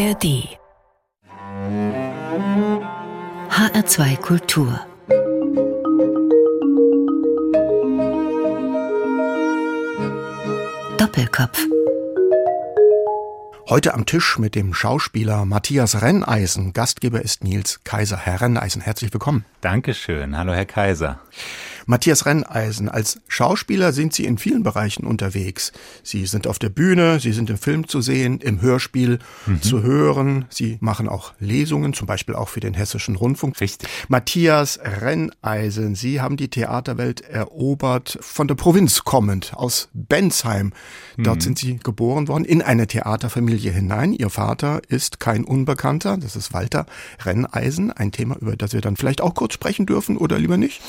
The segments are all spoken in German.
ARD HR2 Kultur Doppelkopf Heute am Tisch mit dem Schauspieler Matthias Renneisen. Gastgeber ist Nils Kaiser. Herr Renneisen, herzlich willkommen. Dankeschön. Hallo, Herr Kaiser. Matthias Renneisen, als Schauspieler sind Sie in vielen Bereichen unterwegs. Sie sind auf der Bühne, Sie sind im Film zu sehen, im Hörspiel mhm. zu hören. Sie machen auch Lesungen, zum Beispiel auch für den Hessischen Rundfunk. Richtig. Matthias Renneisen, Sie haben die Theaterwelt erobert, von der Provinz kommend, aus Bensheim. Dort mhm. sind Sie geboren worden, in eine Theaterfamilie hinein. Ihr Vater ist kein Unbekannter, das ist Walter Renneisen, ein Thema, über das wir dann vielleicht auch kurz sprechen dürfen oder lieber nicht?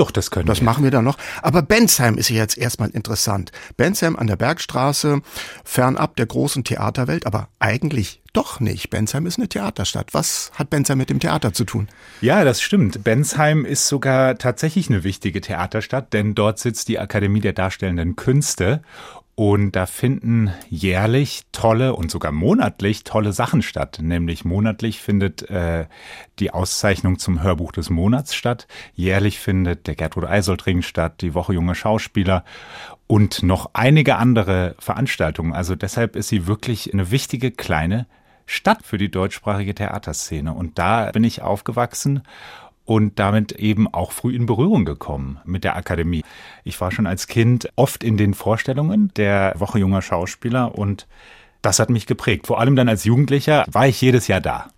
Doch, das können das wir. Das machen wir dann noch. Aber Bensheim ist jetzt erstmal interessant. Bensheim an der Bergstraße, fernab der großen Theaterwelt, aber eigentlich doch nicht. Bensheim ist eine Theaterstadt. Was hat Bensheim mit dem Theater zu tun? Ja, das stimmt. Bensheim ist sogar tatsächlich eine wichtige Theaterstadt, denn dort sitzt die Akademie der Darstellenden Künste und da finden jährlich tolle und sogar monatlich tolle Sachen statt. Nämlich monatlich findet äh, die Auszeichnung zum Hörbuch des Monats statt. Jährlich findet der Gertrud Eisoltring statt, die Woche junger Schauspieler und noch einige andere Veranstaltungen. Also deshalb ist sie wirklich eine wichtige kleine Stadt für die deutschsprachige Theaterszene. Und da bin ich aufgewachsen und damit eben auch früh in Berührung gekommen mit der Akademie. Ich war schon als Kind oft in den Vorstellungen der Woche junger Schauspieler und das hat mich geprägt. Vor allem dann als Jugendlicher war ich jedes Jahr da.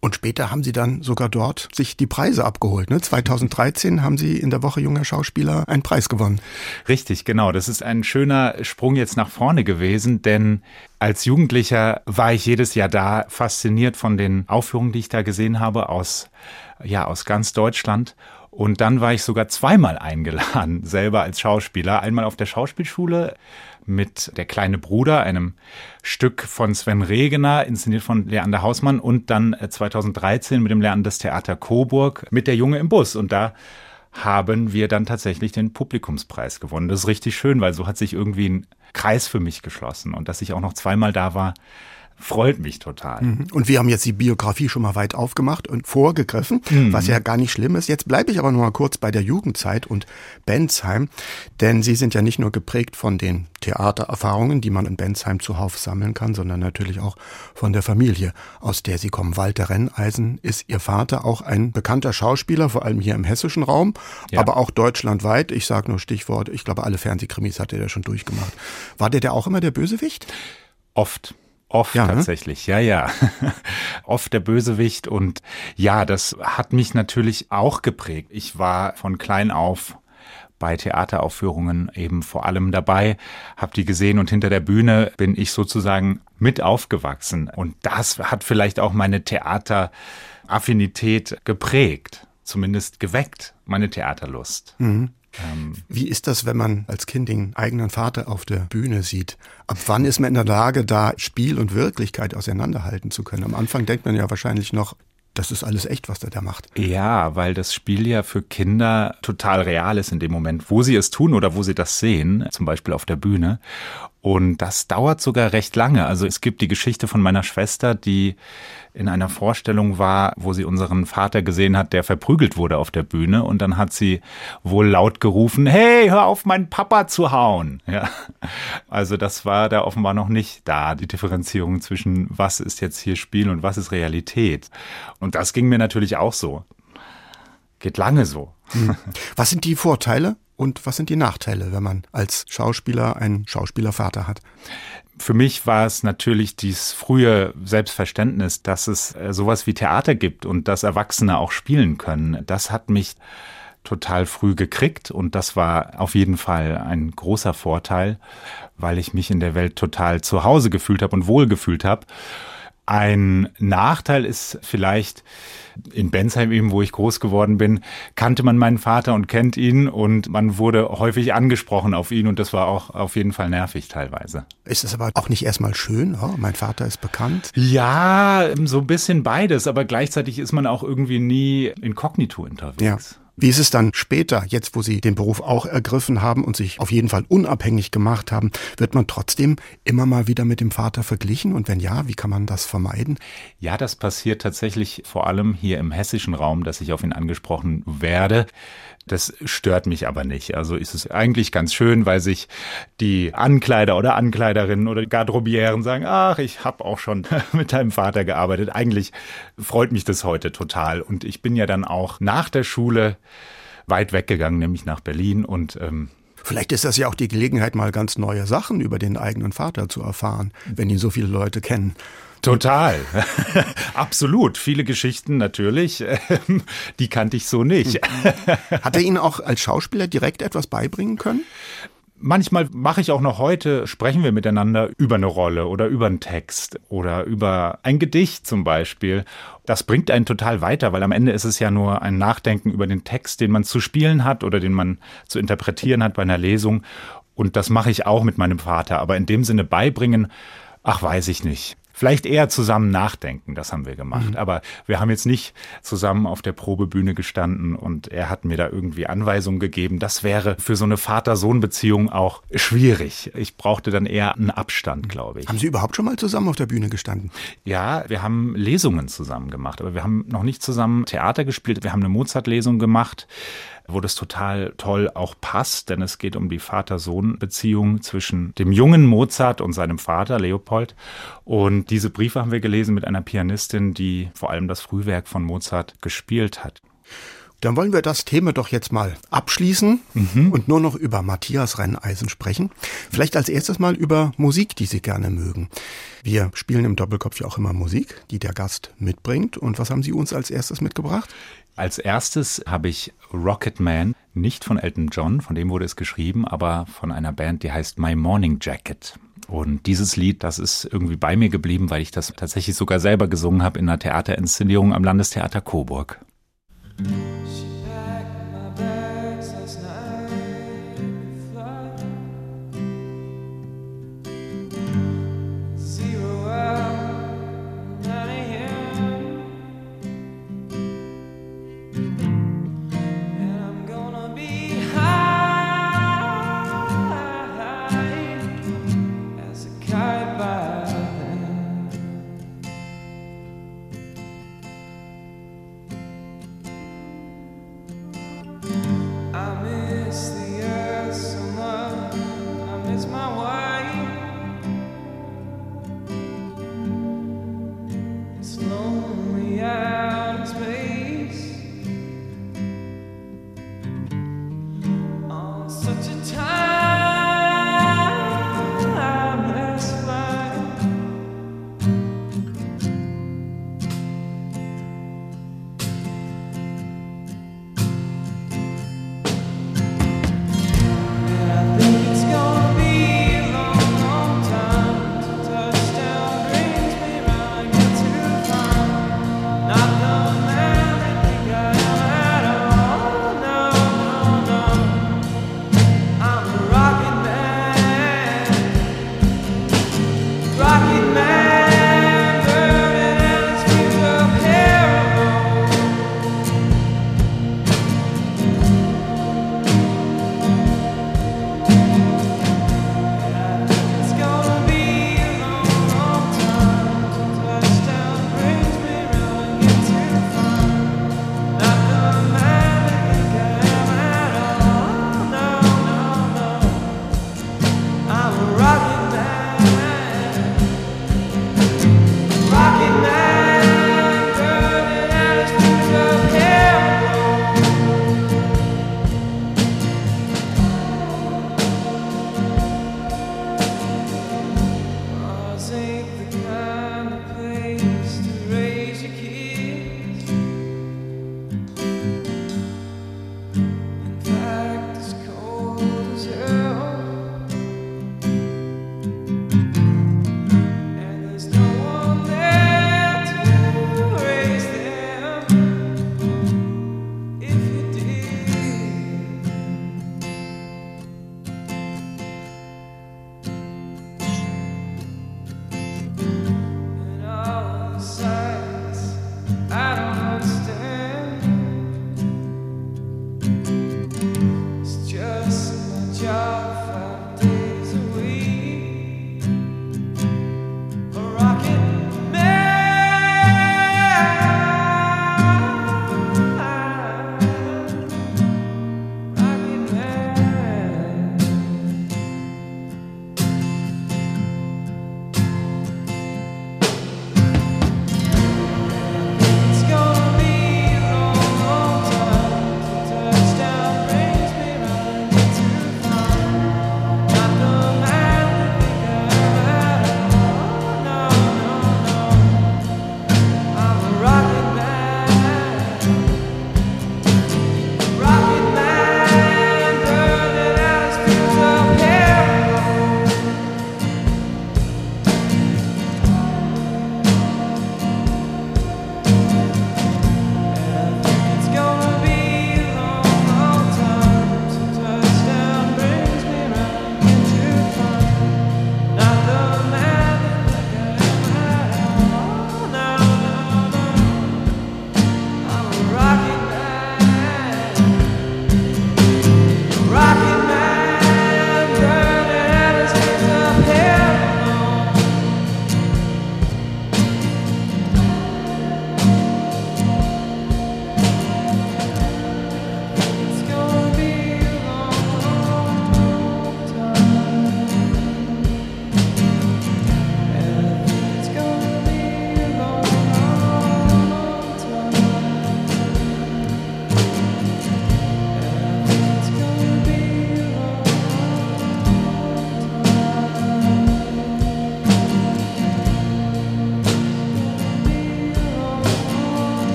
Und später haben Sie dann sogar dort sich die Preise abgeholt. Ne? 2013 haben Sie in der Woche junger Schauspieler einen Preis gewonnen. Richtig, genau. Das ist ein schöner Sprung jetzt nach vorne gewesen, denn als Jugendlicher war ich jedes Jahr da, fasziniert von den Aufführungen, die ich da gesehen habe aus, ja, aus ganz Deutschland. Und dann war ich sogar zweimal eingeladen, selber als Schauspieler. Einmal auf der Schauspielschule mit Der kleine Bruder, einem Stück von Sven Regener, inszeniert von Leander Hausmann und dann 2013 äh, mit dem Lernen des Theater Coburg mit Der Junge im Bus. Und da haben wir dann tatsächlich den Publikumspreis gewonnen. Das ist richtig schön, weil so hat sich irgendwie ein Kreis für mich geschlossen. Und dass ich auch noch zweimal da war, freut mich total. Mhm. Und wir haben jetzt die Biografie schon mal weit aufgemacht und vorgegriffen, mhm. was ja gar nicht schlimm ist. Jetzt bleibe ich aber noch mal kurz bei der Jugendzeit und Bensheim, denn Sie sind ja nicht nur geprägt von den Theatererfahrungen, die man in Bensheim zuhauf sammeln kann, sondern natürlich auch von der Familie, aus der Sie kommen. Walter Renneisen ist Ihr Vater auch ein bekannter Schauspieler, vor allem hier im hessischen Raum, ja. aber auch deutschlandweit. Ich sage nur Stichwort, ich glaube, alle Fernsehkrimis hat er ja schon durchgemacht. War der der auch immer der Bösewicht? Oft. Oft ja, ne? tatsächlich, ja, ja. Oft der Bösewicht und ja, das hat mich natürlich auch geprägt. Ich war von klein auf bei Theateraufführungen eben vor allem dabei, habe die gesehen und hinter der Bühne bin ich sozusagen mit aufgewachsen und das hat vielleicht auch meine Theateraffinität geprägt, zumindest geweckt, meine Theaterlust. Mhm. Ähm, Wie ist das, wenn man als Kind den eigenen Vater auf der Bühne sieht? Ab wann ist man in der Lage, da Spiel und Wirklichkeit auseinanderhalten zu können? Am Anfang denkt man ja wahrscheinlich noch, das ist alles echt, was der da macht. Ja, weil das Spiel ja für Kinder total real ist in dem Moment, wo sie es tun oder wo sie das sehen, zum Beispiel auf der Bühne. Und das dauert sogar recht lange. Also es gibt die Geschichte von meiner Schwester, die in einer Vorstellung war, wo sie unseren Vater gesehen hat, der verprügelt wurde auf der Bühne. Und dann hat sie wohl laut gerufen, hey, hör auf, meinen Papa zu hauen. Ja. Also das war da offenbar noch nicht da, die Differenzierung zwischen was ist jetzt hier Spiel und was ist Realität. Und das ging mir natürlich auch so. Geht lange so. Hm. Was sind die Vorteile und was sind die Nachteile, wenn man als Schauspieler einen Schauspielervater hat? Für mich war es natürlich dieses frühe Selbstverständnis, dass es äh, sowas wie Theater gibt und dass Erwachsene auch spielen können. Das hat mich total früh gekriegt und das war auf jeden Fall ein großer Vorteil, weil ich mich in der Welt total zu Hause gefühlt habe und wohl gefühlt habe. Ein Nachteil ist vielleicht, in Bensheim eben, wo ich groß geworden bin, kannte man meinen Vater und kennt ihn und man wurde häufig angesprochen auf ihn und das war auch auf jeden Fall nervig teilweise. Ist es aber auch nicht erstmal schön? Oh, mein Vater ist bekannt. Ja, so ein bisschen beides, aber gleichzeitig ist man auch irgendwie nie inkognito unterwegs. Ja. Wie ist es dann später, jetzt wo Sie den Beruf auch ergriffen haben und sich auf jeden Fall unabhängig gemacht haben, wird man trotzdem immer mal wieder mit dem Vater verglichen? Und wenn ja, wie kann man das vermeiden? Ja, das passiert tatsächlich vor allem hier im hessischen Raum, dass ich auf ihn angesprochen werde. Das stört mich aber nicht. Also ist es eigentlich ganz schön, weil sich die Ankleider oder Ankleiderinnen oder Garderobieren sagen, ach, ich habe auch schon mit deinem Vater gearbeitet. Eigentlich freut mich das heute total. Und ich bin ja dann auch nach der Schule weit weggegangen, nämlich nach Berlin und ähm, Vielleicht ist das ja auch die Gelegenheit, mal ganz neue Sachen über den eigenen Vater zu erfahren, wenn ihn so viele Leute kennen. Total. Absolut. Viele Geschichten natürlich. Die kannte ich so nicht. Hat er Ihnen auch als Schauspieler direkt etwas beibringen können? Manchmal mache ich auch noch heute, sprechen wir miteinander über eine Rolle oder über einen Text oder über ein Gedicht zum Beispiel. Das bringt einen total weiter, weil am Ende ist es ja nur ein Nachdenken über den Text, den man zu spielen hat oder den man zu interpretieren hat bei einer Lesung. Und das mache ich auch mit meinem Vater. Aber in dem Sinne beibringen, ach, weiß ich nicht. Vielleicht eher zusammen nachdenken, das haben wir gemacht. Mhm. Aber wir haben jetzt nicht zusammen auf der Probebühne gestanden und er hat mir da irgendwie Anweisungen gegeben. Das wäre für so eine Vater-Sohn-Beziehung auch schwierig. Ich brauchte dann eher einen Abstand, glaube ich. Haben Sie überhaupt schon mal zusammen auf der Bühne gestanden? Ja, wir haben Lesungen zusammen gemacht, aber wir haben noch nicht zusammen Theater gespielt. Wir haben eine Mozart-Lesung gemacht wo das total toll auch passt, denn es geht um die Vater-Sohn-Beziehung zwischen dem jungen Mozart und seinem Vater Leopold. Und diese Briefe haben wir gelesen mit einer Pianistin, die vor allem das Frühwerk von Mozart gespielt hat. Dann wollen wir das Thema doch jetzt mal abschließen mhm. und nur noch über Matthias Renneisen sprechen. Vielleicht als erstes mal über Musik, die Sie gerne mögen. Wir spielen im Doppelkopf ja auch immer Musik, die der Gast mitbringt. Und was haben Sie uns als erstes mitgebracht? Als erstes habe ich Rocket Man, nicht von Elton John, von dem wurde es geschrieben, aber von einer Band, die heißt My Morning Jacket. Und dieses Lied, das ist irgendwie bei mir geblieben, weil ich das tatsächlich sogar selber gesungen habe in einer Theaterinszenierung am Landestheater Coburg.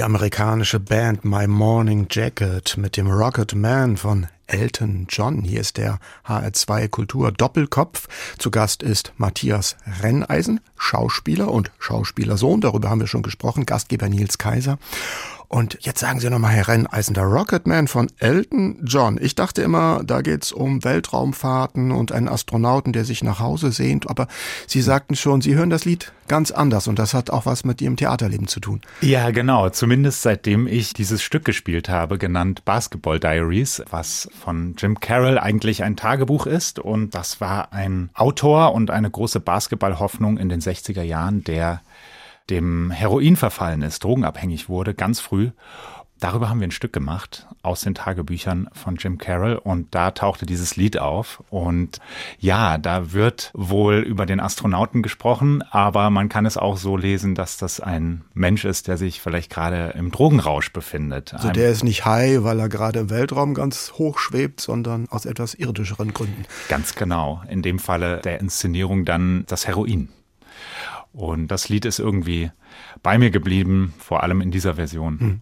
Die amerikanische Band My Morning Jacket mit dem Rocket Man von Elton John. Hier ist der HR2 Kultur Doppelkopf. Zu Gast ist Matthias Renneisen, Schauspieler und Schauspielersohn. Darüber haben wir schon gesprochen. Gastgeber Nils Kaiser. Und jetzt sagen Sie nochmal, Herr Renneisen, der Rocketman von Elton John. Ich dachte immer, da geht's um Weltraumfahrten und einen Astronauten, der sich nach Hause sehnt. Aber Sie sagten schon, Sie hören das Lied ganz anders und das hat auch was mit Ihrem Theaterleben zu tun. Ja, genau. Zumindest seitdem ich dieses Stück gespielt habe, genannt Basketball Diaries, was von Jim Carroll eigentlich ein Tagebuch ist. Und das war ein Autor und eine große Basketballhoffnung in den 60er Jahren, der dem Heroin verfallen ist, drogenabhängig wurde, ganz früh. Darüber haben wir ein Stück gemacht aus den Tagebüchern von Jim Carroll und da tauchte dieses Lied auf. Und ja, da wird wohl über den Astronauten gesprochen, aber man kann es auch so lesen, dass das ein Mensch ist, der sich vielleicht gerade im Drogenrausch befindet. Also der ist nicht high, weil er gerade im Weltraum ganz hoch schwebt, sondern aus etwas irdischeren Gründen. Ganz genau. In dem Falle der Inszenierung dann das Heroin. Und das Lied ist irgendwie bei mir geblieben, vor allem in dieser Version. Hm.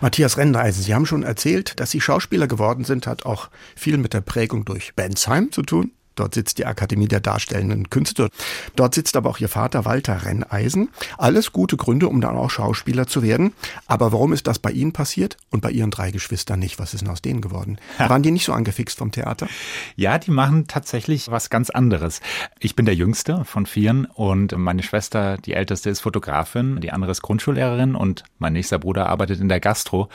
Matthias Rendeisen, Sie haben schon erzählt, dass Sie Schauspieler geworden sind, hat auch viel mit der Prägung durch Bensheim zu tun. Dort sitzt die Akademie der Darstellenden Künste. Dort sitzt aber auch ihr Vater Walter Renneisen. Alles gute Gründe, um dann auch Schauspieler zu werden. Aber warum ist das bei Ihnen passiert und bei Ihren drei Geschwistern nicht? Was ist denn aus denen geworden? Waren die nicht so angefixt vom Theater? Ja, die machen tatsächlich was ganz anderes. Ich bin der Jüngste von vieren und meine Schwester, die älteste, ist Fotografin, die andere ist Grundschullehrerin und mein nächster Bruder arbeitet in der Gastro.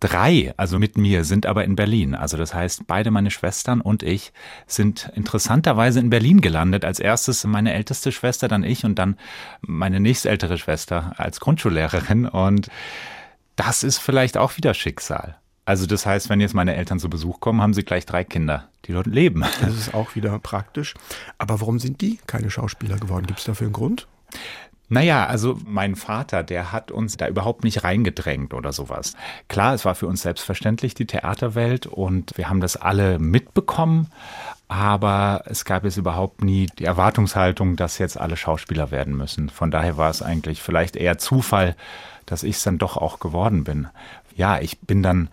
Drei, also mit mir, sind aber in Berlin. Also das heißt, beide meine Schwestern und ich sind interessanterweise in Berlin gelandet. Als erstes meine älteste Schwester, dann ich und dann meine nächstältere Schwester als Grundschullehrerin. Und das ist vielleicht auch wieder Schicksal. Also das heißt, wenn jetzt meine Eltern zu Besuch kommen, haben sie gleich drei Kinder, die dort leben. Das ist auch wieder praktisch. Aber warum sind die keine Schauspieler geworden? Gibt es dafür einen Grund? Naja, also mein Vater, der hat uns da überhaupt nicht reingedrängt oder sowas. Klar, es war für uns selbstverständlich die Theaterwelt und wir haben das alle mitbekommen, aber es gab jetzt überhaupt nie die Erwartungshaltung, dass jetzt alle Schauspieler werden müssen. Von daher war es eigentlich vielleicht eher Zufall, dass ich es dann doch auch geworden bin. Ja, ich bin dann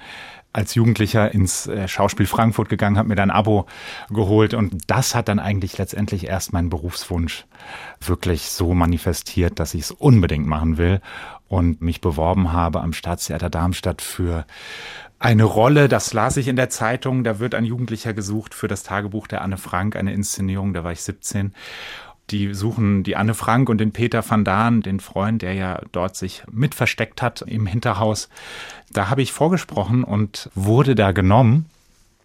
als Jugendlicher ins äh, Schauspiel Frankfurt gegangen, habe mir dann ein Abo geholt und das hat dann eigentlich letztendlich erst meinen Berufswunsch wirklich so manifestiert, dass ich es unbedingt machen will und mich beworben habe am Staatstheater Darmstadt für eine Rolle, das las ich in der Zeitung, da wird ein Jugendlicher gesucht für das Tagebuch der Anne Frank, eine Inszenierung, da war ich 17 die suchen die Anne Frank und den Peter van Daan, den Freund, der ja dort sich mit versteckt hat im Hinterhaus. Da habe ich vorgesprochen und wurde da genommen.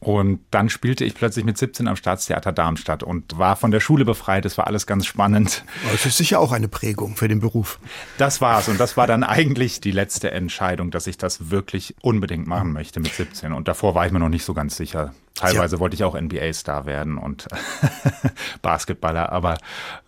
Und dann spielte ich plötzlich mit 17 am Staatstheater Darmstadt und war von der Schule befreit. Es war alles ganz spannend. Das ist sicher auch eine Prägung für den Beruf. Das war's. Und das war dann eigentlich die letzte Entscheidung, dass ich das wirklich unbedingt machen möchte mit 17. Und davor war ich mir noch nicht so ganz sicher. Teilweise ja. wollte ich auch NBA-Star werden und Basketballer, aber.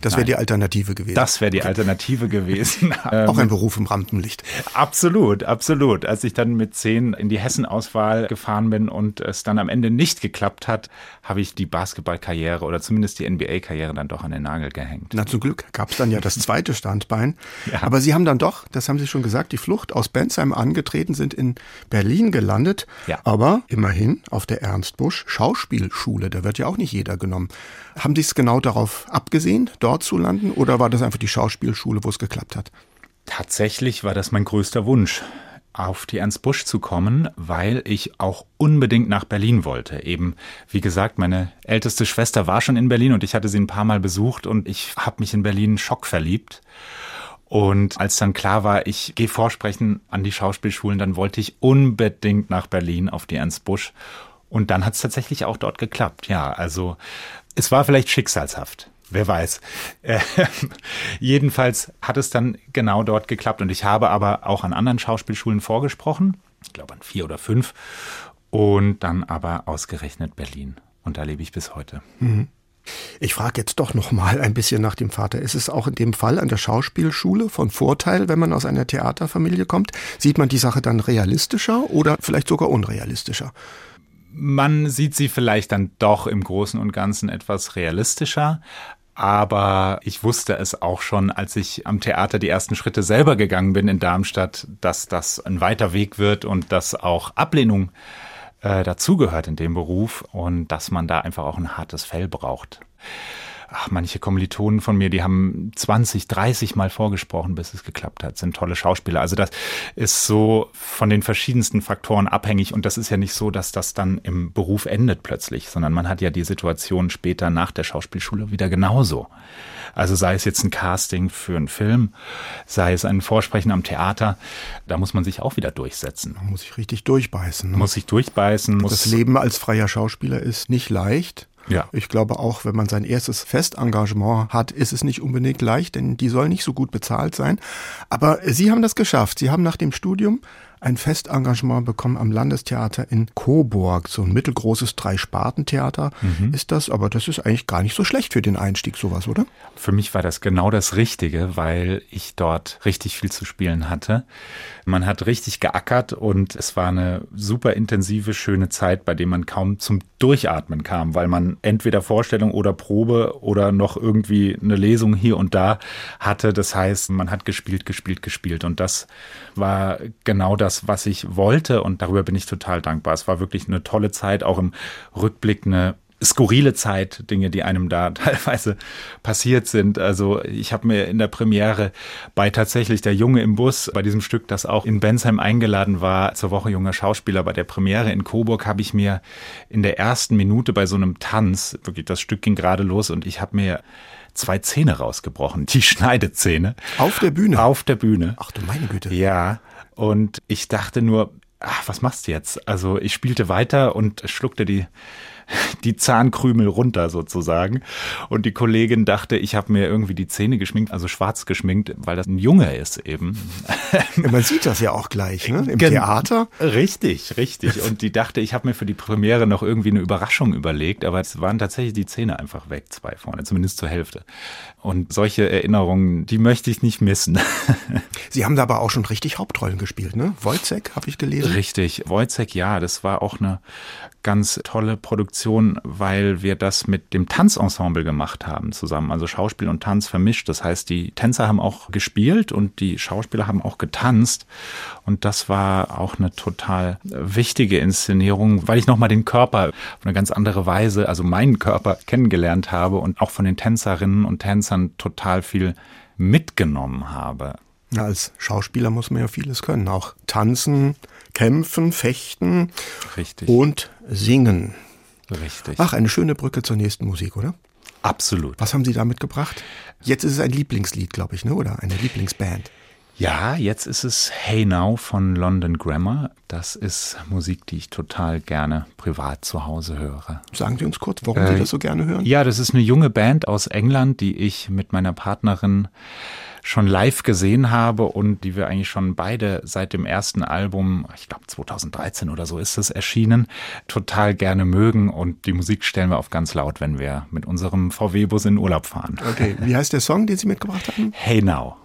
Das wäre die Alternative gewesen. Das wäre die Alternative gewesen. auch ein Beruf im Rampenlicht. Absolut, absolut. Als ich dann mit zehn in die Hessen-Auswahl gefahren bin und es dann am Ende nicht geklappt hat, habe ich die Basketballkarriere oder zumindest die NBA-Karriere dann doch an den Nagel gehängt. Na, zum Glück gab es dann ja das zweite Standbein. ja. Aber Sie haben dann doch, das haben Sie schon gesagt, die Flucht aus Bensheim angetreten, sind in Berlin gelandet. Ja. Aber immerhin auf der Ernst Busch Schauspielschule, da wird ja auch nicht jeder genommen. Haben Sie es genau darauf abgesehen, dort zu landen, oder war das einfach die Schauspielschule, wo es geklappt hat? Tatsächlich war das mein größter Wunsch auf die Ernst Busch zu kommen, weil ich auch unbedingt nach Berlin wollte. Eben, wie gesagt, meine älteste Schwester war schon in Berlin und ich hatte sie ein paar Mal besucht und ich habe mich in Berlin schockverliebt. Und als dann klar war, ich gehe vorsprechen an die Schauspielschulen, dann wollte ich unbedingt nach Berlin auf die Ernst Busch und dann hat es tatsächlich auch dort geklappt. Ja, also es war vielleicht schicksalshaft. Wer weiß. Äh, jedenfalls hat es dann genau dort geklappt. Und ich habe aber auch an anderen Schauspielschulen vorgesprochen. Ich glaube an vier oder fünf. Und dann aber ausgerechnet Berlin. Und da lebe ich bis heute. Mhm. Ich frage jetzt doch noch mal ein bisschen nach dem Vater. Ist es auch in dem Fall an der Schauspielschule von Vorteil, wenn man aus einer Theaterfamilie kommt? Sieht man die Sache dann realistischer oder vielleicht sogar unrealistischer? Man sieht sie vielleicht dann doch im Großen und Ganzen etwas realistischer. Aber ich wusste es auch schon, als ich am Theater die ersten Schritte selber gegangen bin in Darmstadt, dass das ein weiter Weg wird und dass auch Ablehnung äh, dazugehört in dem Beruf und dass man da einfach auch ein hartes Fell braucht ach, manche Kommilitonen von mir, die haben 20, 30 Mal vorgesprochen, bis es geklappt hat, sind tolle Schauspieler. Also das ist so von den verschiedensten Faktoren abhängig und das ist ja nicht so, dass das dann im Beruf endet plötzlich, sondern man hat ja die Situation später nach der Schauspielschule wieder genauso. Also sei es jetzt ein Casting für einen Film, sei es ein Vorsprechen am Theater, da muss man sich auch wieder durchsetzen. Man muss sich richtig durchbeißen. Ne? Muss sich durchbeißen. Muss das Leben als freier Schauspieler ist nicht leicht. Ja. Ich glaube auch, wenn man sein erstes Festengagement hat, ist es nicht unbedingt leicht, denn die soll nicht so gut bezahlt sein. Aber Sie haben das geschafft. Sie haben nach dem Studium ein Festengagement bekommen am Landestheater in Coburg. So ein mittelgroßes Drei-Sparten-Theater mhm. ist das, aber das ist eigentlich gar nicht so schlecht für den Einstieg, sowas, oder? Für mich war das genau das Richtige, weil ich dort richtig viel zu spielen hatte. Man hat richtig geackert und es war eine super intensive, schöne Zeit, bei der man kaum zum Durchatmen kam, weil man entweder Vorstellung oder Probe oder noch irgendwie eine Lesung hier und da hatte. Das heißt, man hat gespielt, gespielt, gespielt und das war genau das, das, was ich wollte und darüber bin ich total dankbar. Es war wirklich eine tolle Zeit, auch im Rückblick eine skurrile Zeit, Dinge, die einem da teilweise passiert sind. Also ich habe mir in der Premiere bei tatsächlich der Junge im Bus, bei diesem Stück, das auch in Bensheim eingeladen war, zur Woche junger Schauspieler, bei der Premiere in Coburg, habe ich mir in der ersten Minute bei so einem Tanz, wirklich das Stück ging gerade los und ich habe mir zwei Zähne rausgebrochen, die Schneidezähne. Auf der Bühne? Auf der Bühne. Ach du meine Güte. Ja, und ich dachte nur, ach, was machst du jetzt? Also ich spielte weiter und schluckte die die Zahnkrümel runter sozusagen. Und die Kollegin dachte, ich habe mir irgendwie die Zähne geschminkt, also schwarz geschminkt, weil das ein Junge ist eben. Man sieht das ja auch gleich, ne? Im Gen Theater. Richtig, richtig. Und die dachte, ich habe mir für die Premiere noch irgendwie eine Überraschung überlegt, aber es waren tatsächlich die Zähne einfach weg, zwei vorne, zumindest zur Hälfte. Und solche Erinnerungen, die möchte ich nicht missen. Sie haben da aber auch schon richtig Hauptrollen gespielt, ne? Wojcek, habe ich gelesen. Richtig, Wojcek, ja, das war auch eine ganz tolle Produktion, weil wir das mit dem Tanzensemble gemacht haben zusammen. Also Schauspiel und Tanz vermischt. Das heißt, die Tänzer haben auch gespielt und die Schauspieler haben auch getanzt. Und das war auch eine total wichtige Inszenierung, weil ich nochmal den Körper auf eine ganz andere Weise, also meinen Körper kennengelernt habe und auch von den Tänzerinnen und Tänzern total viel mitgenommen habe. Ja, als Schauspieler muss man ja vieles können. Auch tanzen, kämpfen, fechten Richtig. und singen. Richtig. Ach, eine schöne Brücke zur nächsten Musik, oder? Absolut. Was haben Sie da mitgebracht? Jetzt ist es ein Lieblingslied, glaube ich, ne? oder eine Lieblingsband. Ja, jetzt ist es Hey Now von London Grammar. Das ist Musik, die ich total gerne privat zu Hause höre. Sagen Sie uns kurz, warum äh, Sie das so gerne hören? Ja, das ist eine junge Band aus England, die ich mit meiner Partnerin schon live gesehen habe und die wir eigentlich schon beide seit dem ersten Album, ich glaube 2013 oder so ist es erschienen, total gerne mögen und die Musik stellen wir auf ganz laut, wenn wir mit unserem VW-Bus in Urlaub fahren. Okay, wie heißt der Song, den Sie mitgebracht haben? Hey Now.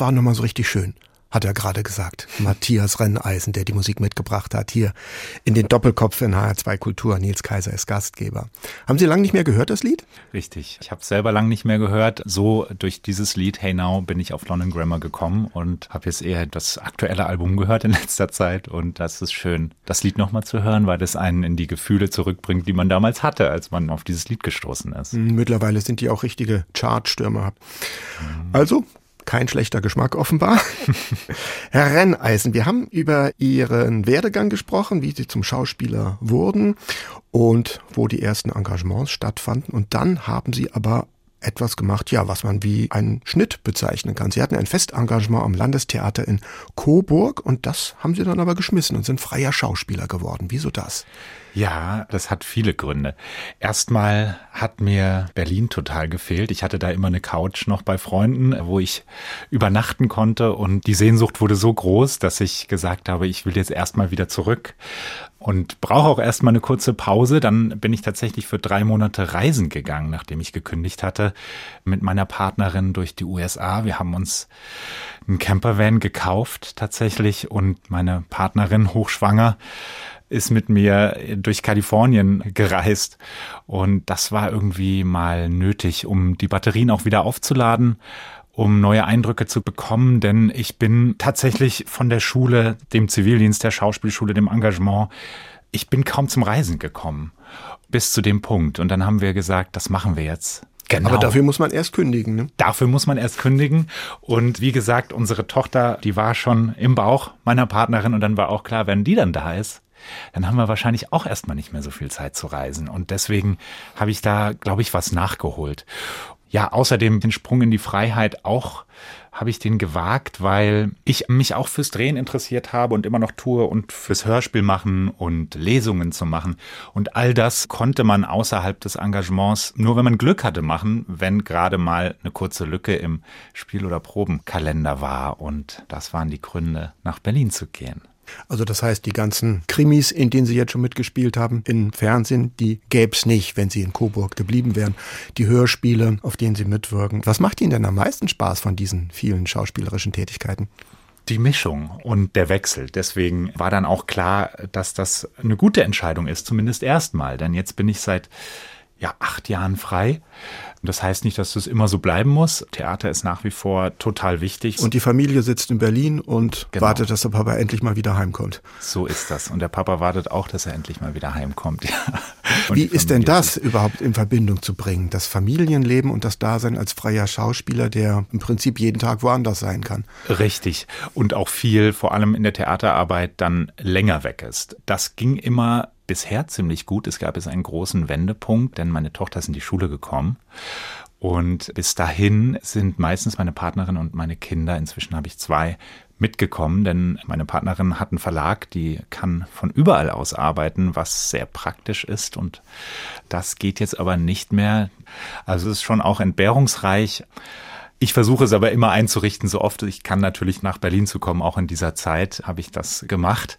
Das war nochmal so richtig schön, hat er gerade gesagt. Matthias Renneisen, der die Musik mitgebracht hat, hier in den Doppelkopf in HR2 Kultur. Nils Kaiser ist Gastgeber. Haben Sie lange nicht mehr gehört, das Lied? Richtig. Ich habe selber lang nicht mehr gehört. So durch dieses Lied Hey Now bin ich auf London Grammar gekommen und habe jetzt eher das aktuelle Album gehört in letzter Zeit. Und das ist schön, das Lied nochmal zu hören, weil das einen in die Gefühle zurückbringt, die man damals hatte, als man auf dieses Lied gestoßen ist. Mittlerweile sind die auch richtige Chartstürmer. Also, kein schlechter Geschmack offenbar. Herr Renneisen, wir haben über Ihren Werdegang gesprochen, wie Sie zum Schauspieler wurden und wo die ersten Engagements stattfanden. Und dann haben Sie aber etwas gemacht, ja, was man wie einen Schnitt bezeichnen kann. Sie hatten ein Festengagement am Landestheater in Coburg und das haben Sie dann aber geschmissen und sind freier Schauspieler geworden. Wieso das? Ja, das hat viele Gründe. Erstmal hat mir Berlin total gefehlt. Ich hatte da immer eine Couch noch bei Freunden, wo ich übernachten konnte und die Sehnsucht wurde so groß, dass ich gesagt habe, ich will jetzt erstmal wieder zurück und brauche auch erstmal eine kurze Pause. Dann bin ich tatsächlich für drei Monate reisen gegangen, nachdem ich gekündigt hatte, mit meiner Partnerin durch die USA. Wir haben uns einen Campervan gekauft tatsächlich und meine Partnerin hochschwanger ist mit mir durch Kalifornien gereist. Und das war irgendwie mal nötig, um die Batterien auch wieder aufzuladen, um neue Eindrücke zu bekommen. Denn ich bin tatsächlich von der Schule, dem Zivildienst, der Schauspielschule, dem Engagement, ich bin kaum zum Reisen gekommen. Bis zu dem Punkt. Und dann haben wir gesagt, das machen wir jetzt. Genau. Aber dafür muss man erst kündigen. Ne? Dafür muss man erst kündigen. Und wie gesagt, unsere Tochter, die war schon im Bauch meiner Partnerin. Und dann war auch klar, wenn die dann da ist, dann haben wir wahrscheinlich auch erstmal nicht mehr so viel Zeit zu reisen. Und deswegen habe ich da, glaube ich, was nachgeholt. Ja, außerdem den Sprung in die Freiheit auch habe ich den gewagt, weil ich mich auch fürs Drehen interessiert habe und immer noch tue und fürs Hörspiel machen und Lesungen zu machen. Und all das konnte man außerhalb des Engagements nur, wenn man Glück hatte, machen, wenn gerade mal eine kurze Lücke im Spiel- oder Probenkalender war. Und das waren die Gründe, nach Berlin zu gehen. Also das heißt, die ganzen Krimis, in denen Sie jetzt schon mitgespielt haben, im Fernsehen, die gäb's nicht, wenn Sie in Coburg geblieben wären. Die Hörspiele, auf denen Sie mitwirken. Was macht Ihnen denn am meisten Spaß von diesen vielen schauspielerischen Tätigkeiten? die Mischung und der Wechsel. Deswegen war dann auch klar, dass das eine gute Entscheidung ist, zumindest erstmal. Denn jetzt bin ich seit ja, acht Jahren frei. Das heißt nicht, dass das immer so bleiben muss. Theater ist nach wie vor total wichtig. Und die Familie sitzt in Berlin und Genau. wartet, dass der Papa endlich mal wieder heimkommt. so ist das. Und der Papa wartet auch, dass er endlich mal wieder heimkommt. Ja. Wie ist denn das überhaupt in Verbindung zu bringen? Das Familienleben und das Dasein als freier Schauspieler, der im Prinzip jeden Tag woanders sein kann. Richtig. Und auch viel, vor allem in der Theaterarbeit, dann länger weg ist. Das ging immer bisher ziemlich gut. Es gab jetzt einen großen Wendepunkt, denn meine Tochter ist in die Schule gekommen. Und bis dahin sind meistens meine Partnerin und meine Kinder, inzwischen habe ich zwei, mitgekommen, denn meine Partnerin hat einen Verlag, die kann von überall aus arbeiten, was sehr praktisch ist und das geht jetzt aber nicht mehr. Also es ist schon auch entbehrungsreich. Ich versuche es aber immer einzurichten, so oft ich kann natürlich nach Berlin zu kommen. Auch in dieser Zeit habe ich das gemacht.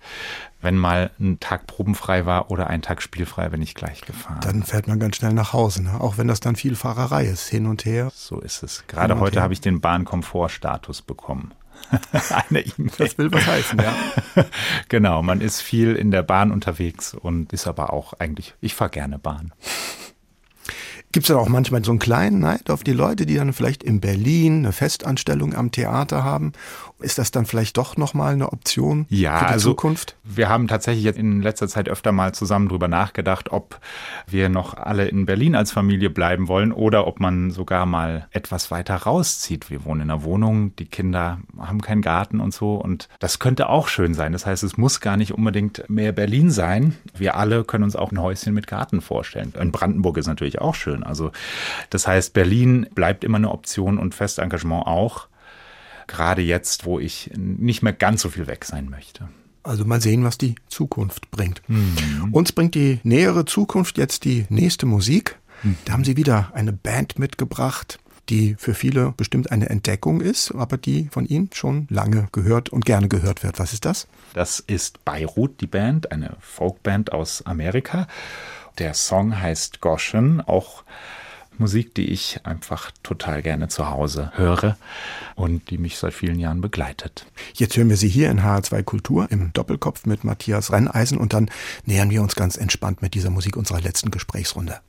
Wenn mal ein Tag probenfrei war oder ein Tag spielfrei, bin ich gleich gefahren. Dann fährt man ganz schnell nach Hause, ne? auch wenn das dann viel Fahrerei ist, hin und her. so ist es. Gerade heute habe ich den Bahnkomfortstatus bekommen. Eine E-Mail. Das will was heißen, ja. Genau, man ist viel in der Bahn unterwegs und ist aber auch eigentlich, ich fahre gerne Bahn. Gibt es dann auch manchmal so einen kleinen Neid auf die Leute, die dann vielleicht in Berlin eine Festanstellung am Theater haben? Ist das dann vielleicht doch nochmal eine Option Ja, für die also Zukunft? wir haben tatsächlich jetzt in letzter Zeit öfter mal zusammen drüber nachgedacht, ob wir noch alle in Berlin als Familie bleiben wollen oder ob man sogar mal etwas weiter rauszieht. Wir wohnen in einer Wohnung, die Kinder haben keinen Garten und so und das könnte auch schön sein. Das heißt, es muss gar nicht unbedingt mehr Berlin sein. Wir alle können uns auch ein Häuschen mit Garten vorstellen. In Brandenburg ist natürlich auch schön. Also das heißt, Berlin bleibt immer eine Option und Festengagement auch. Gerade jetzt, wo ich nicht mehr ganz so viel weg sein möchte. Also mal sehen, was die Zukunft bringt. Mhm. Uns bringt die nähere Zukunft jetzt die nächste Musik. Mhm. Da haben Sie wieder eine Band mitgebracht, die für viele bestimmt eine Entdeckung ist, aber die von Ihnen schon lange gehört und gerne gehört wird. Was ist das? Das ist Beirut, die Band, eine Folkband aus Amerika. Der Song heißt Goshen, auch Musik, die ich einfach total gerne zu Hause höre und die mich seit vielen Jahren begleitet. Jetzt hören wir Sie hier in HR2 Kultur im Doppelkopf mit Matthias Renneisen und dann nähern wir uns ganz entspannt mit dieser Musik unserer letzten Gesprächsrunde.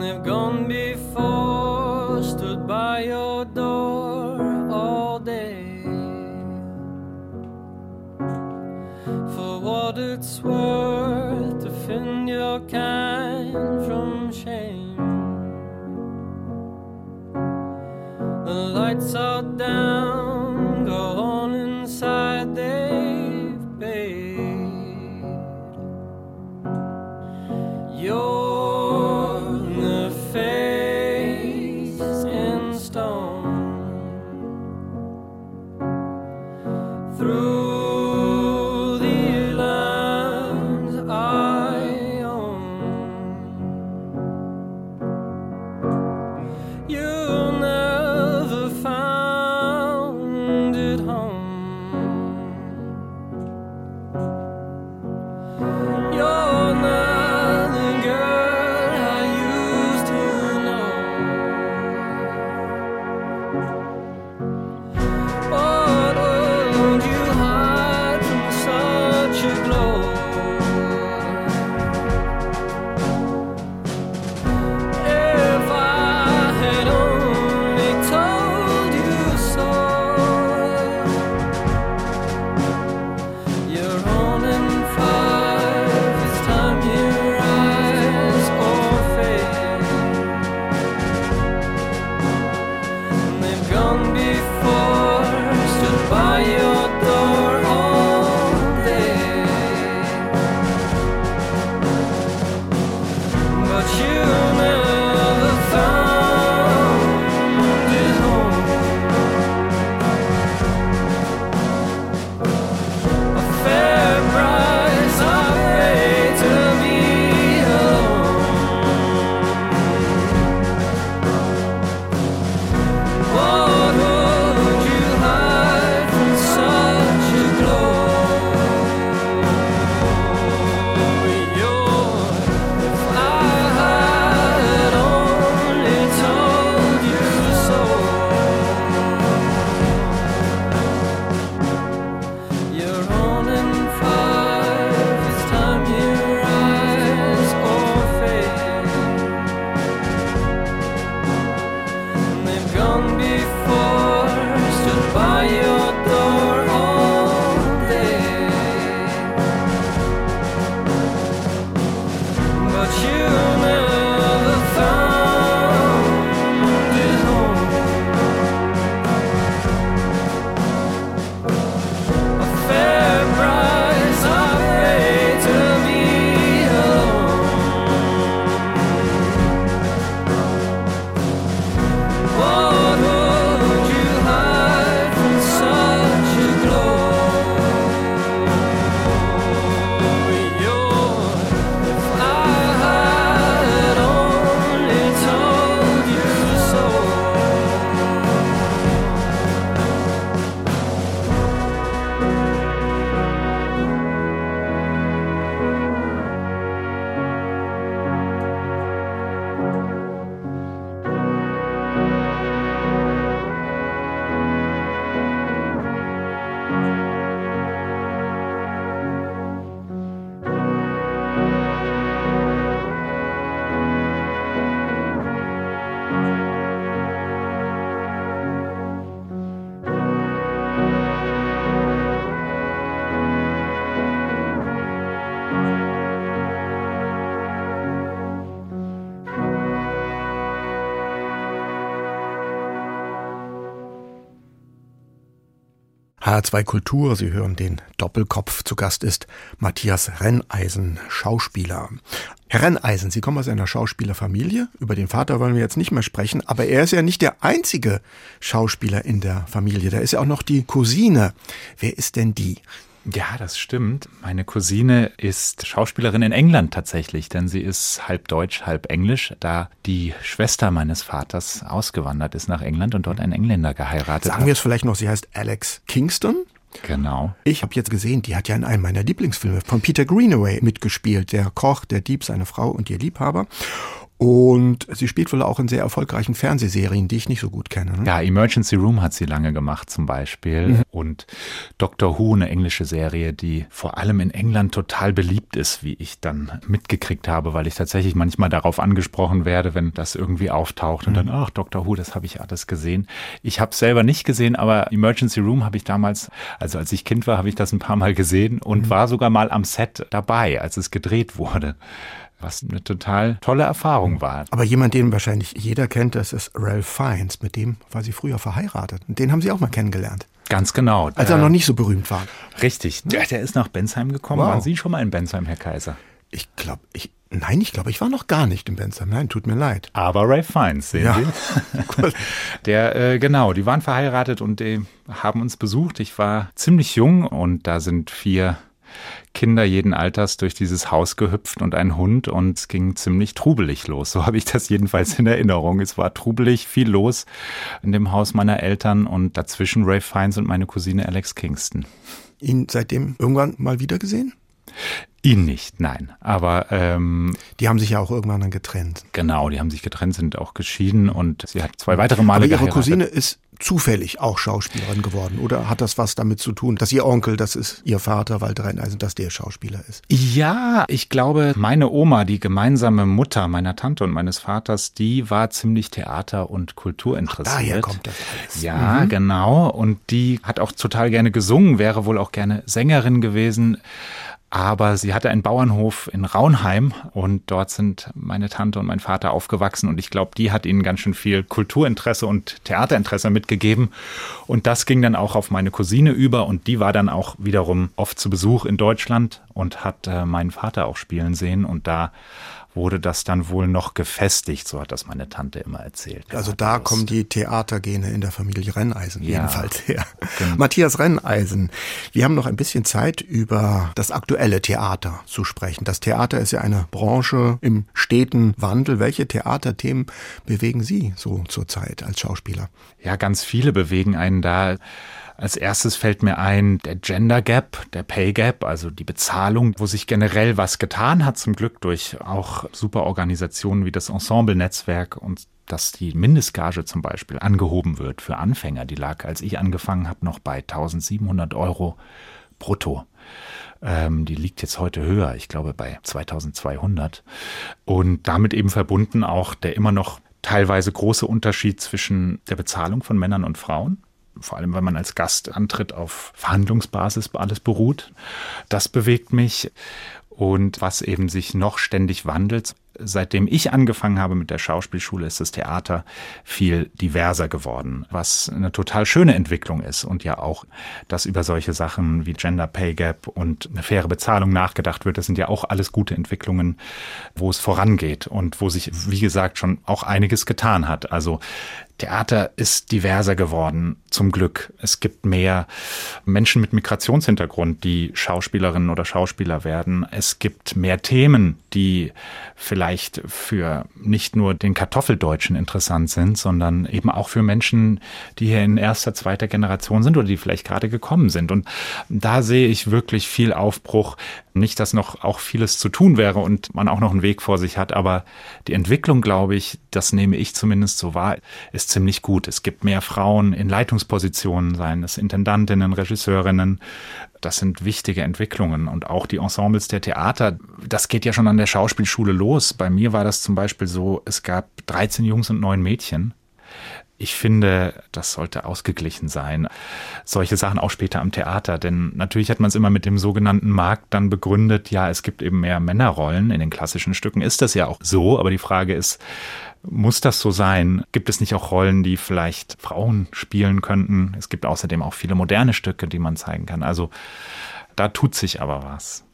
They've gone before, stood by your door all day. For what it's worth, defend your kind for stood by you. HR2 Kultur, Sie hören den Doppelkopf. Zu Gast ist Matthias Renneisen, Schauspieler. Herr Renneisen, Sie kommen aus einer Schauspielerfamilie. Über den Vater wollen wir jetzt nicht mehr sprechen, aber er ist ja nicht der einzige Schauspieler in der Familie. Da ist ja auch noch die Cousine. Wer ist denn die? Ja, das stimmt. Meine Cousine ist Schauspielerin in England tatsächlich, denn sie ist halb deutsch, halb englisch, da die Schwester meines Vaters ausgewandert ist nach England und dort einen Engländer geheiratet Sagen hat. wir es vielleicht noch, sie heißt Alex Kingston. Genau. Ich habe jetzt gesehen, die hat ja in einem meiner Lieblingsfilme von Peter Greenaway mitgespielt. Der Koch, der Dieb, seine Frau und ihr Liebhaber. Und sie spielt wohl auch in sehr erfolgreichen Fernsehserien, die ich nicht so gut kenne. Ne? Ja, Emergency Room hat sie lange gemacht zum Beispiel. Und Doctor Who, eine englische Serie, die vor allem in England total beliebt ist, wie ich dann mitgekriegt habe, weil ich tatsächlich manchmal darauf angesprochen werde, wenn das irgendwie auftaucht und dann, ach, Doctor Who, das habe ich alles gesehen. Ich habe es selber nicht gesehen, aber Emergency Room habe ich damals, also als ich Kind war, habe ich das ein paar Mal gesehen und war sogar mal am Set dabei, als es gedreht wurde. Was eine total tolle Erfahrung war. Aber jemand, den wahrscheinlich jeder kennt, das ist Ralph Fiennes. Mit dem war sie früher verheiratet. Und den haben sie auch mal kennengelernt, Ganz genau. als er noch nicht so berühmt war. Richtig. Ja, der ist nach Bensheim gekommen. Wow. Waren Sie schon mal in Bensheim, Herr Kaiser? Ich glaube, ich, nein, ich glaube, ich war noch gar nicht in Bensheim. Nein, tut mir leid. Aber Ray Fiennes, sehen Ja. Sie? Der, äh, genau, die waren verheiratet und die haben uns besucht. Ich war ziemlich jung und da sind vier Kinder jeden Alters durch dieses Haus gehüpft und ein Hund und es ging ziemlich trubelig los. So habe ich das jedenfalls in Erinnerung. Es war trubelig, viel los in dem Haus meiner Eltern und dazwischen Ray Fiennes und meine Cousine Alex Kingston. Ihn seitdem irgendwann mal wieder gesehen? Ihn nicht, nein. Aber ähm, Die haben sich ja auch irgendwann dann getrennt. Genau, die haben sich getrennt, sind auch geschieden und sie hat zwei weitere Male Aber ihre geheiratet. Cousine ist zufällig auch Schauspielerin geworden. Oder hat das was damit zu tun, dass ihr Onkel, das ist ihr Vater, Walter Renneisen, dass der Schauspieler ist? Ja, ich glaube, meine Oma, die gemeinsame Mutter meiner Tante und meines Vaters, die war ziemlich Theater- und Kulturinteressiert. Daher kommt das alles. Ja, genau. Und die hat auch total gerne gesungen, wäre wohl auch gerne Sängerin gewesen. Aber sie hatte einen Bauernhof in Raunheim und dort sind meine Tante und mein Vater aufgewachsen und ich glaube, die hat ihnen ganz schön viel Kulturinteresse und Theaterinteresse mitgegeben. Und das ging dann auch auf meine Cousine über und die war dann auch wiederum oft zu Besuch in Deutschland und hat äh, meinen Vater auch spielen sehen und da wurde das dann wohl noch gefestigt, so hat das meine Tante immer erzählt. Also da kommen die Theatergene in der Familie Renneisen Ja, jedenfalls her. genau. Matthias Renneisen, wir haben noch ein bisschen Zeit über das aktuelle Theater zu sprechen. Das Theater ist ja eine Branche im steten Wandel. Welche Theaterthemen bewegen Sie so zurzeit als Schauspieler? Ja, ganz viele bewegen einen da. Als erstes fällt mir ein, der Gender Gap, der Pay Gap, also die Bezahlung, wo sich generell was getan hat, zum Glück durch auch super Organisationen wie das Ensemble-Netzwerk und dass die Mindestgage zum Beispiel angehoben wird für Anfänger. Die lag, als ich angefangen habe, noch bei 1700 Euro brutto. Ähm, die liegt jetzt heute höher, ich glaube bei 2200. Und damit eben verbunden auch der immer noch teilweise große Unterschied zwischen der Bezahlung von Männern und Frauen. Vor allem, wenn man als Gast antritt, auf Verhandlungsbasis alles beruht. Das bewegt mich. Und was eben sich noch ständig wandelt, seitdem ich angefangen habe mit der Schauspielschule, ist das Theater viel diverser geworden, was eine total schöne Entwicklung ist und ja auch, dass über solche Sachen wie Gender Pay Gap und eine faire Bezahlung nachgedacht wird. Das sind ja auch alles gute Entwicklungen, wo es vorangeht und wo sich, wie gesagt, schon auch einiges getan hat. Also Theater ist diverser geworden, zum Glück. Es gibt mehr Menschen mit Migrationshintergrund, die Schauspielerinnen oder Schauspieler werden. Es gibt mehr Themen, die vielleicht für nicht nur den Kartoffeldeutschen interessant sind, sondern eben auch für Menschen, die hier in erster, zweiter Generation sind oder die vielleicht gerade gekommen sind. Und da sehe ich wirklich viel Aufbruch. Nicht, dass noch auch vieles zu tun wäre und man auch noch einen Weg vor sich hat, aber die Entwicklung, glaube ich, das nehme ich zumindest so wahr, ist ziemlich gut. Es gibt mehr Frauen in Leitungspositionen, seien es Intendantinnen, Regisseurinnen. Das sind wichtige Entwicklungen und auch die Ensembles der Theater. Das geht ja schon an der Schauspielschule los. Bei mir war das zum Beispiel so, es gab 13 Jungs und 9 Mädchen. ich finde, das sollte ausgeglichen sein. Solche Sachen auch später am Theater, denn natürlich hat man es immer mit dem sogenannten Markt dann begründet, ja, es gibt eben mehr Männerrollen in den klassischen Stücken. Ist das ja auch so, aber die Frage ist, muss das so sein? Gibt es nicht auch Rollen, die vielleicht Frauen spielen könnten? Es gibt außerdem auch viele moderne Stücke, die man zeigen kann. Also da tut sich aber was.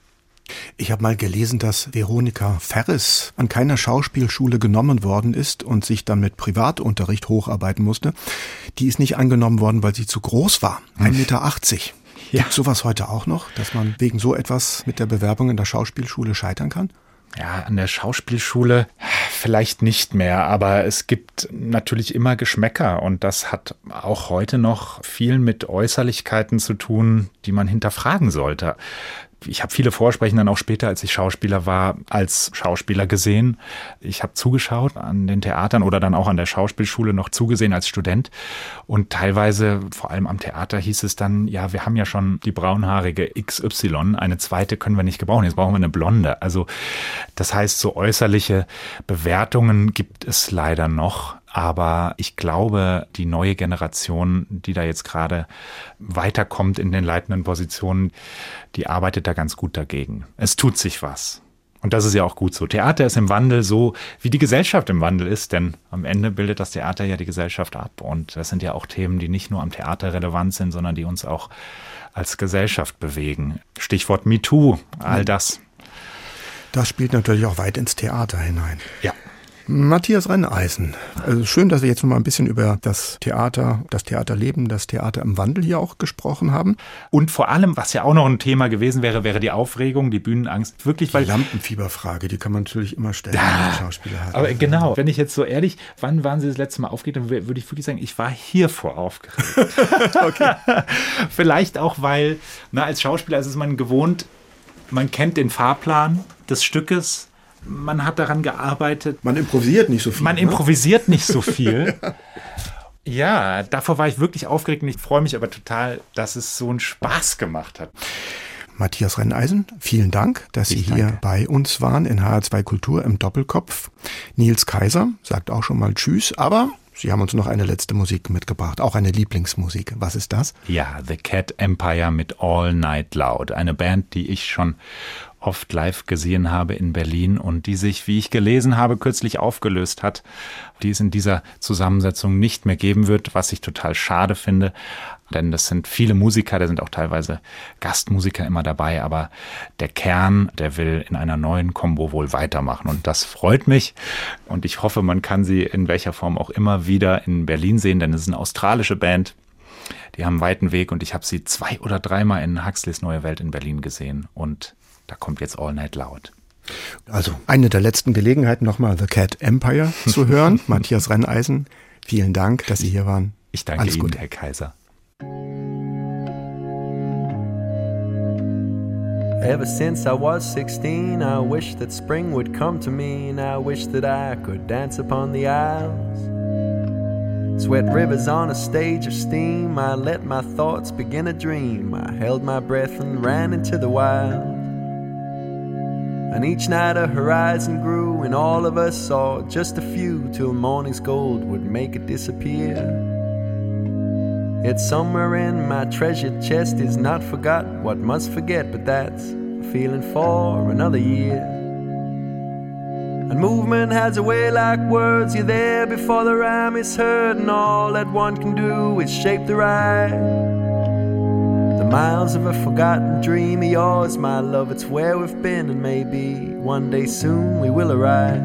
Ich habe mal gelesen, dass Veronika Ferris an keiner Schauspielschule genommen worden ist und sich dann mit Privatunterricht hocharbeiten musste. Die ist nicht angenommen worden, weil sie zu groß war. 1,80 Meter. Ja. Gibt sowas heute auch noch, dass man wegen so etwas mit der Bewerbung in der Schauspielschule scheitern kann? Ja, an der Schauspielschule vielleicht nicht mehr, aber es gibt natürlich immer Geschmäcker und das hat auch heute noch viel mit Äußerlichkeiten zu tun, die man hinterfragen sollte ich habe viele Vorsprechen dann auch später, als ich Schauspieler war, als Schauspieler gesehen. Ich habe zugeschaut an den Theatern oder dann auch an der Schauspielschule noch zugesehen als Student. Und teilweise, vor allem am Theater, hieß es dann, ja, wir haben ja schon die braunhaarige XY, eine zweite können wir nicht gebrauchen, jetzt brauchen wir eine blonde. Also das heißt, so äußerliche Bewertungen gibt es leider noch. Aber ich glaube, die neue Generation, die da jetzt gerade weiterkommt in den leitenden Positionen, die arbeitet da ganz gut dagegen. Es tut sich was. Und das ist ja auch gut so. Theater ist im Wandel so, wie die Gesellschaft im Wandel ist, denn am Ende bildet das Theater ja die Gesellschaft ab. Und das sind ja auch Themen, die nicht nur am Theater relevant sind, sondern die uns auch als Gesellschaft bewegen. Stichwort MeToo, all das. Das spielt natürlich auch weit ins Theater hinein. Ja. Matthias Renneisen. Also schön, dass wir jetzt noch mal ein bisschen über das Theater, das Theaterleben, das Theater im Wandel hier auch gesprochen haben. Und vor allem, was ja auch noch ein Thema gewesen wäre, wäre die Aufregung, die Bühnenangst. Wirklich, Die weil Lampenfieberfrage, die kann man natürlich immer stellen, wenn man Schauspieler hat. Aber genau, wenn ich jetzt so ehrlich, wann waren Sie das letzte Mal aufgeregt, dann wür- würde ich wirklich sagen, ich war hiervor aufgeregt. Vielleicht auch, weil, na, als Schauspieler ist es man gewohnt, man kennt den Fahrplan des Stückes, man hat daran gearbeitet, man improvisiert nicht so viel. man ne? improvisiert nicht so viel. Ja, davor war ich wirklich aufgeregt und ich freue mich aber total, dass es so einen Spaß gemacht hat. Matthias Renneisen, vielen Dank, dass Sie Ich hier danke. bei uns waren in HR2 Kultur im Doppelkopf. Nils Kaiser sagt auch schon mal Tschüss, aber Sie haben uns noch eine letzte Musik mitgebracht, auch eine Lieblingsmusik. Was ist das? Ja, The Cat Empire mit All Night Loud. Eine Band, die ich schon oft live gesehen habe in Berlin und die sich, wie ich gelesen habe, kürzlich aufgelöst hat, die es in dieser Zusammensetzung nicht mehr geben wird, was ich total schade finde. Denn das sind viele Musiker, da sind auch teilweise Gastmusiker immer dabei, aber der Kern, der will in einer neuen Combo wohl weitermachen und das freut mich und ich hoffe, man kann sie in welcher Form auch immer wieder in Berlin sehen, denn es ist eine australische Band. Die haben einen weiten Weg und ich habe sie zwei oder dreimal in Huxleys Neue Welt in Berlin gesehen und da kommt jetzt All Night Loud. Also eine der letzten Gelegenheiten, nochmal The Cat Empire zu hören. Matthias Renneisen, vielen Dank, dass Sie hier waren. Ich danke Alles Ihnen, Gute. Herr Kaiser. Ever since I was 16, I wish that spring would come to me, and I wish that I could dance upon the aisles. Sweat rivers on a stage of steam, I let my thoughts begin a dream. I held my breath and ran into the wild. And each night a horizon grew, and all of us saw just a few till morning's gold would make it disappear. Yet somewhere in my treasured chest is not forgot what must forget, but that's a feeling for another year. And movement has a way like words, you're there before the rhyme is heard, and all that one can do is shape the ride. Miles of a forgotten dream of yours, my love, it's where we've been, and maybe one day soon we will arrive.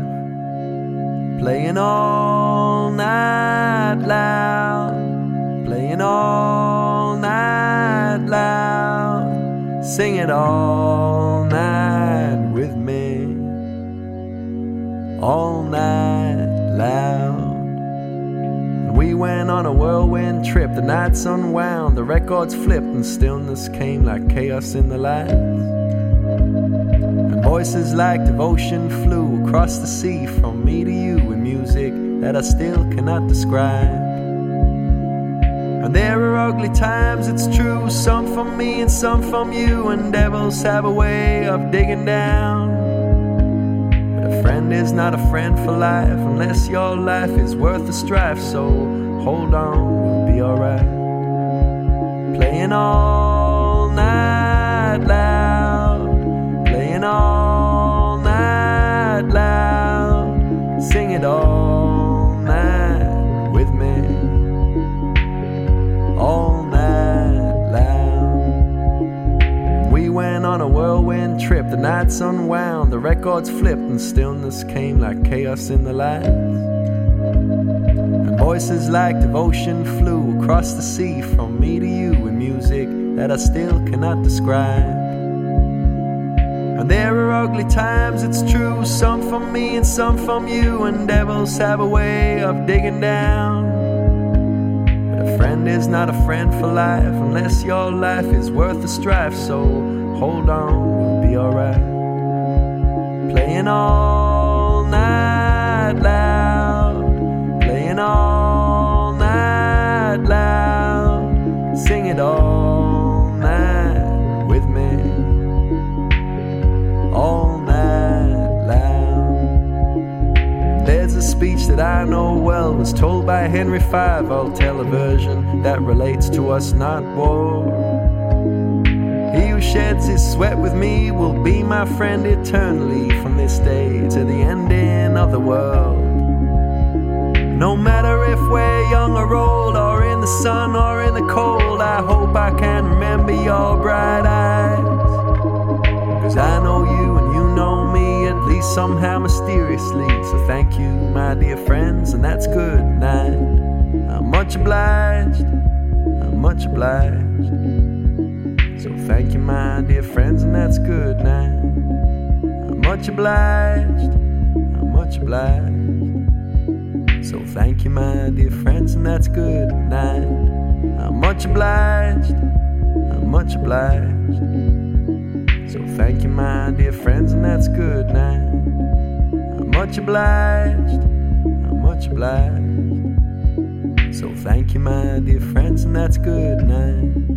Playing all night loud, playing all night loud, sing it all night with me, all night loud. Went on a whirlwind trip, the nights unwound, the records flipped, and stillness came like chaos in the lights. And voices like devotion flew across the sea from me to you in music that I still cannot describe. And there are ugly times, it's true, some from me and some from you, and devils have a way of digging down. But A friend is not a friend for life unless your life is worth the strife. So hold on, we'll be alright. Playing all night loud, playing all night loud. Sing it all night with me, all night loud. We went on a whirlwind trip, the nights unwound, the records flipped, and stillness came like chaos in the lights. Voices like devotion flew across the sea from me to you in music that I still cannot describe. And there are ugly times, it's true, some from me and some from you, and devils have a way of digging down. But a friend is not a friend for life unless your life is worth the strife. So hold on, we'll be alright. Playing all night loud, playing all night loud. Sing it all night with me, all night loud. There's a speech that I know well, was told by Henry V. I'll tell a version that relates to us, not war. He who sheds his sweat with me will be my friend eternally from this day to the ending of the world. No matter if we're young or old, or in the sun or in the cold, I hope I can remember your bright eyes. Cause I know you and you know me, at least somehow mysteriously. So thank you, my dear friends, and that's good night. I'm much obliged, I'm much obliged. So thank you, my dear friends, and that's good night. I'm much obliged, I'm much obliged. So thank you, my dear friends, and that's good night. I'm much obliged, I'm much obliged. So thank you, my dear friends, and that's good night. I'm much obliged, I'm much obliged. So thank you, my dear friends, and that's good night.